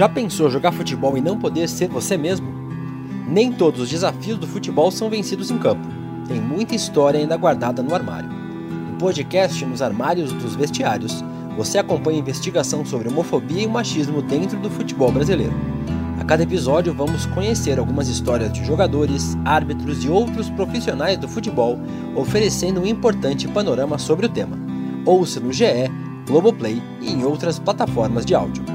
Já pensou jogar futebol e não poder ser você mesmo? Nem todos os desafios do futebol são vencidos em campo. Tem muita história ainda guardada no armário. No podcast Nos Armários dos Vestiários, você acompanha a investigação sobre homofobia e machismo dentro do futebol brasileiro. A cada episódio vamos conhecer algumas histórias de jogadores, árbitros e outros profissionais do futebol, oferecendo um importante panorama sobre o tema. Ouça no GE, Globoplay e em outras plataformas de áudio.